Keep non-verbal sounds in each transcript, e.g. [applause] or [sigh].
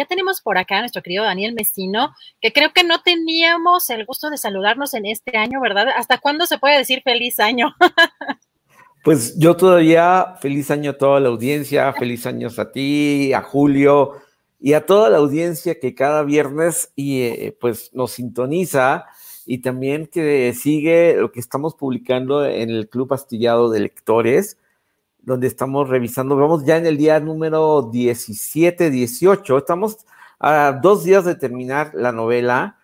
Ya tenemos por acá a nuestro querido Daniel Mesino, que creo que no teníamos el gusto de saludarnos en este año, ¿verdad? ¿Hasta cuándo se puede decir feliz año? [laughs] pues yo todavía, feliz año a toda la audiencia, [laughs] feliz años a ti, a Julio y a toda la audiencia que cada viernes y, eh, pues nos sintoniza y también que sigue lo que estamos publicando en el Club Astillado de Lectores donde estamos revisando, vamos ya en el día número 17, 18, estamos a dos días de terminar la novela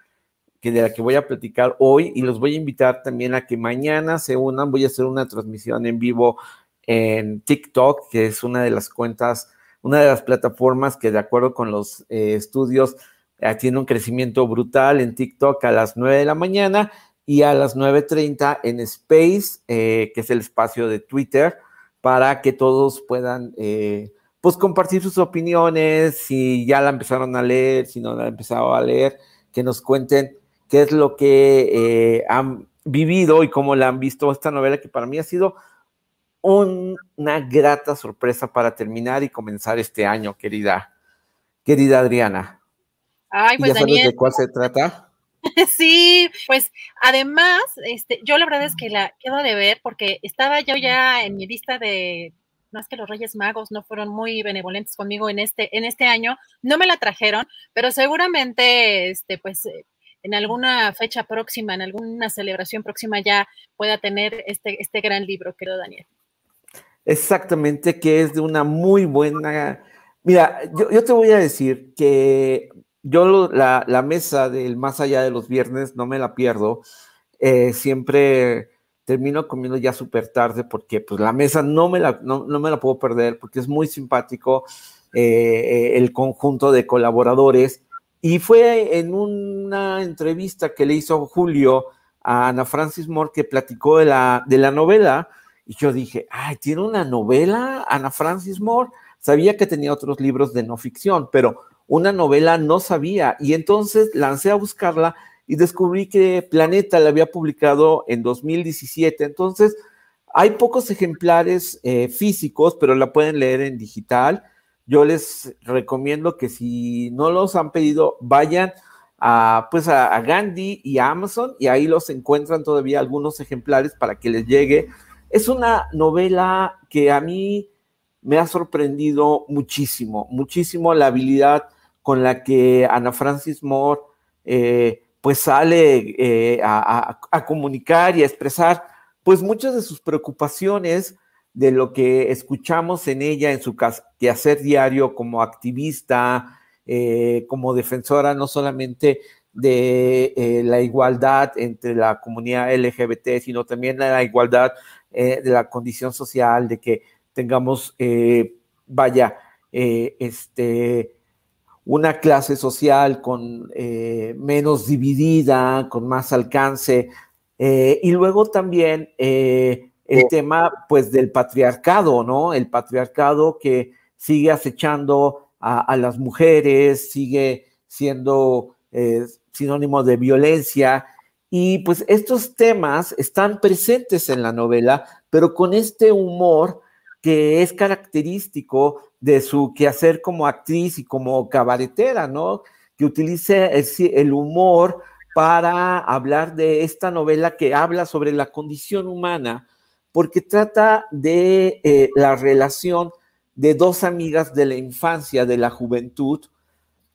que de la que voy a platicar hoy y los voy a invitar también a que mañana se unan, voy a hacer una transmisión en vivo en TikTok, que es una de las cuentas, una de las plataformas que de acuerdo con los eh, estudios eh, tiene un crecimiento brutal en TikTok a las 9 de la mañana y a las 9.30 en Space, eh, que es el espacio de Twitter para que todos puedan eh, pues compartir sus opiniones, si ya la empezaron a leer, si no la han empezado a leer, que nos cuenten qué es lo que eh, han vivido y cómo la han visto esta novela que para mí ha sido una grata sorpresa para terminar y comenzar este año, querida, querida Adriana. Ay, pues ¿Ya sabes de cuál se trata? [laughs] Sí, pues además, este, yo la verdad es que la quedo de ver porque estaba yo ya en mi lista de, más que los Reyes Magos no fueron muy benevolentes conmigo en este, en este año, no me la trajeron, pero seguramente, este, pues eh, en alguna fecha próxima, en alguna celebración próxima ya pueda tener este, este gran libro, querido Daniel. Exactamente, que es de una muy buena... Mira, yo, yo te voy a decir que yo la, mesa del más allá de los viernes no me la pierdo. Eh, siempre termino comiendo ya súper tarde porque pues la mesa no me la, no, me la puedo perder porque es muy simpático eh, el conjunto de colaboradores. Y fue en una entrevista que le hizo Julio a Ana Francis Moore que platicó de la, de la novela. Y yo dije, ay, ¿tiene una novela Ana Francis Moore? Sabía que tenía otros libros de no ficción, pero una novela no sabía y entonces lancé a buscarla y descubrí que Planeta la había publicado en 2017. Entonces, hay pocos ejemplares eh, físicos, pero la pueden leer en digital. Yo les recomiendo que si no los han pedido, vayan a, pues a, Gandhi y a Amazon y ahí los encuentran todavía algunos ejemplares para que les llegue. Es una novela que a mí me ha sorprendido muchísimo, muchísimo la habilidad con la que Ana Francis Moore eh, pues sale eh, a, comunicar y a expresar pues muchas de sus preocupaciones de lo que escuchamos en ella en su quehacer diario como activista, eh, como defensora no solamente de la igualdad entre la comunidad LGBT, sino también la igualdad de la condición social, de que tengamos, vaya, este, una clase social con eh, menos dividida, con más alcance, eh, y luego también eh, el tema pues del patriarcado, ¿no? El patriarcado que sigue acechando a, las mujeres, sigue siendo sinónimo de violencia, y pues estos temas están presentes en la novela, pero con este humor que es característico de su quehacer como actriz y como cabaretera, ¿no? Que utilice el, humor para hablar de esta novela que habla sobre la condición humana, porque trata de eh, la relación de dos amigas de la infancia, de la juventud,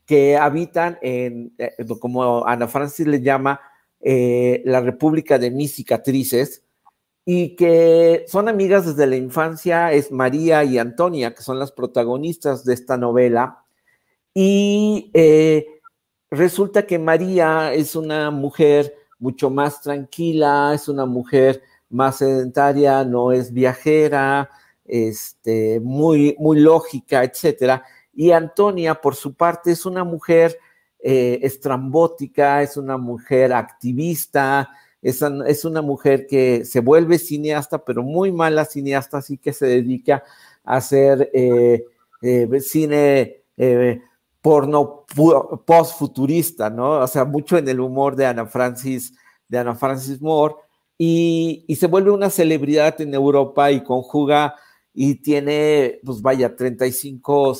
que habitan en, eh, como Ana Francis le llama, eh, la República de mis cicatrices, y que son amigas desde la infancia, es María y Antonia, que son las protagonistas de esta novela. Y eh, resulta que María es una mujer mucho más tranquila, es una mujer más sedentaria, no es viajera, este, muy, muy lógica, etcétera. Y Antonia, por su parte, es una mujer eh, estrambótica, es una mujer activista, es, una mujer que se vuelve cineasta, pero muy mala cineasta, así que se dedica a hacer eh, eh, cine eh, porno post-futurista, ¿no? O sea, mucho en el humor de Ana Francis, de Ana Francis Moore, y, y se vuelve una celebridad en Europa y conjuga y tiene, pues vaya, 35,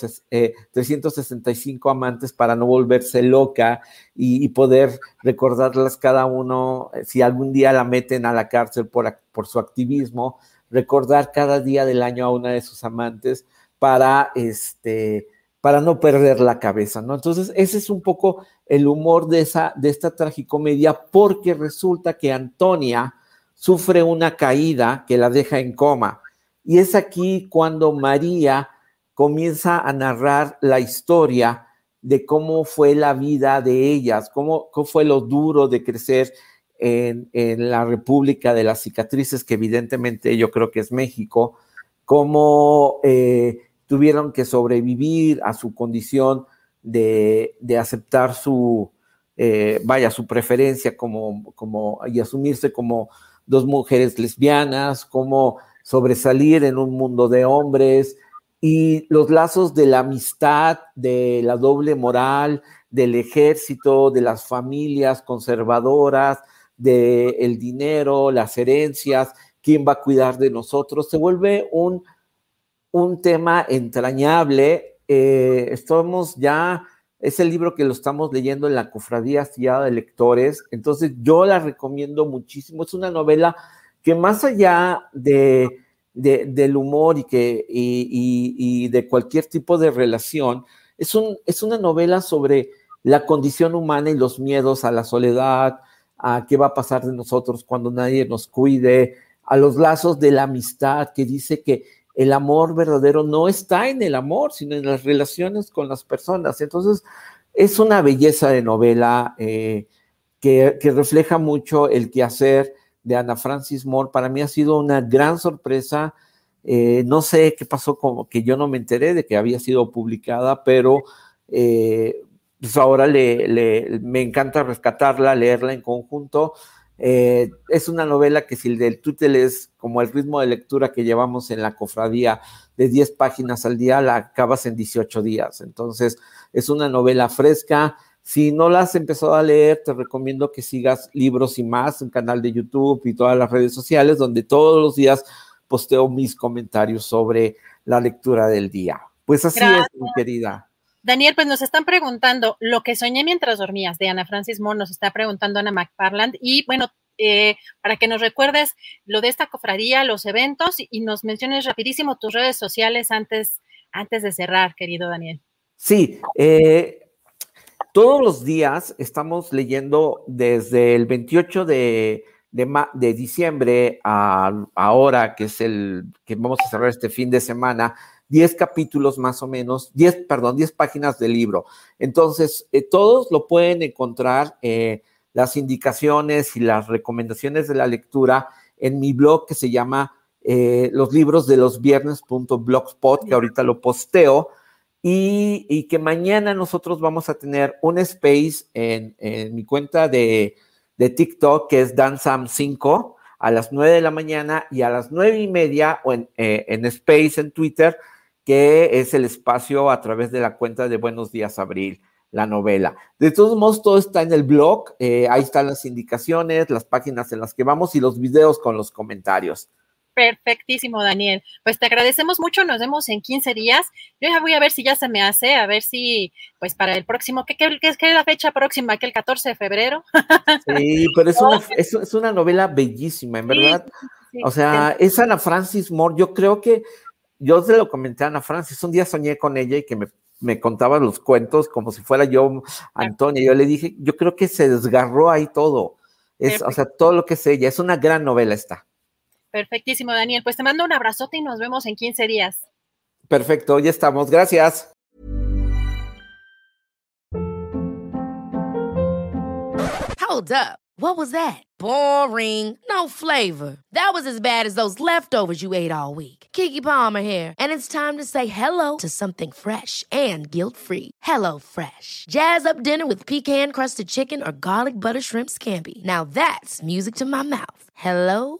365 eh, amantes para no volverse loca y, poder recordarlas cada uno, eh, si algún día la meten a la cárcel por, por su activismo, recordar cada día del año a una de sus amantes para, este, para no perder la cabeza, ¿no? Entonces, ese es un poco el humor de, esa, de esta tragicomedia, porque resulta que Antonia sufre una caída que la deja en coma y es aquí cuando María comienza a narrar la historia de cómo fue la vida de ellas, cómo, fue lo duro de crecer en, la República de las Cicatrices, que evidentemente yo creo que es México, cómo eh, tuvieron que sobrevivir a su condición de, aceptar su, eh, vaya, su preferencia como, como, y asumirse como dos mujeres lesbianas, cómo sobresalir en un mundo de hombres y los lazos de la amistad, de la doble moral, del ejército, de las familias conservadoras, del el dinero, las herencias, quién va a cuidar de nosotros, se vuelve un, un tema entrañable. Eh, estamos ya, es el libro que lo estamos leyendo en la Cofradía Sillada de Lectores, entonces yo la recomiendo muchísimo. Es una novela que más allá de, del humor y, que, y, de cualquier tipo de relación, es, un, es una novela sobre la condición humana y los miedos a la soledad, a qué va a pasar de nosotros cuando nadie nos cuide, a los lazos de la amistad, que dice que el amor verdadero no está en el amor, sino en las relaciones con las personas. Entonces, es una belleza de novela eh, que, que, refleja mucho el quehacer de Ana Francis Moore, para mí ha sido una gran sorpresa. Eh, no sé qué pasó, como que yo no me enteré de que había sido publicada, pero eh, pues ahora le, me encanta rescatarla, leerla en conjunto. Eh, es una novela que si el del Twitter es como el ritmo de lectura que llevamos en la cofradía de 10 páginas al día, la acabas en 18 días. Entonces, es una novela fresca, si no la has empezado a leer, te recomiendo que sigas Libros y más, un canal de YouTube y todas las redes sociales, donde todos los días posteo mis comentarios sobre la lectura del día. Pues así es, mi querida. Daniel, pues nos están preguntando, lo que soñé mientras dormías, de Ana Francis Moore, nos está preguntando Ana McFarland, y bueno, eh, para que nos recuerdes lo de esta cofradía, los eventos, y, nos menciones rapidísimo tus redes sociales antes, antes de cerrar, querido Daniel. Sí, eh, todos los días estamos leyendo desde el 28 de, de, diciembre a ahora, que es el que vamos a cerrar este fin de semana, 10 capítulos más o menos, 10, perdón, 10 páginas del libro. Entonces, eh, todos lo pueden encontrar, eh, las indicaciones y las recomendaciones de la lectura en mi blog que se llama eh, los libros de los viernes.blogspot, que ahorita lo posteo y, que mañana nosotros vamos a tener un space en, mi cuenta de, TikTok que es DanSam5 a las 9 de la mañana y a las 9 y media o en, eh, en Space en Twitter, que es el espacio a través de la cuenta de Buenos Días Abril, la novela. De todos modos, todo está en el blog, eh, ahí están las indicaciones, las páginas en las que vamos y los videos con los comentarios. Perfectísimo, Daniel. Pues te agradecemos mucho, nos vemos en 15 días. Yo ya voy a ver si ya se me hace, a ver si, pues para el próximo, ¿qué, qué, es la fecha próxima? ¿Que el 14 de febrero? Sí, pero es una, [laughs] es, una novela bellísima, en verdad. o sea, es Ana Francis Moore, yo creo que, yo se lo comenté a Ana Francis, un día soñé con ella y que me, me contaba los cuentos como si fuera yo, Antonia. Yo le dije, yo creo que se desgarró ahí todo. Es, o sea, todo lo que es ella, es una gran novela esta. Perfectísimo, Daniel. Pues te mando un abrazote y nos vemos en 15 días. Perfecto, ya estamos. Gracias. Hold up. What was that? Boring. No flavor. That was as bad as those leftovers you ate all week. Kiki Palmer here, and it's time to say hello to something fresh and guilt-free. Hello Fresh. Jazz up dinner with pecan-crusted chicken or garlic butter shrimp scampi. Now that's music to my mouth. Hello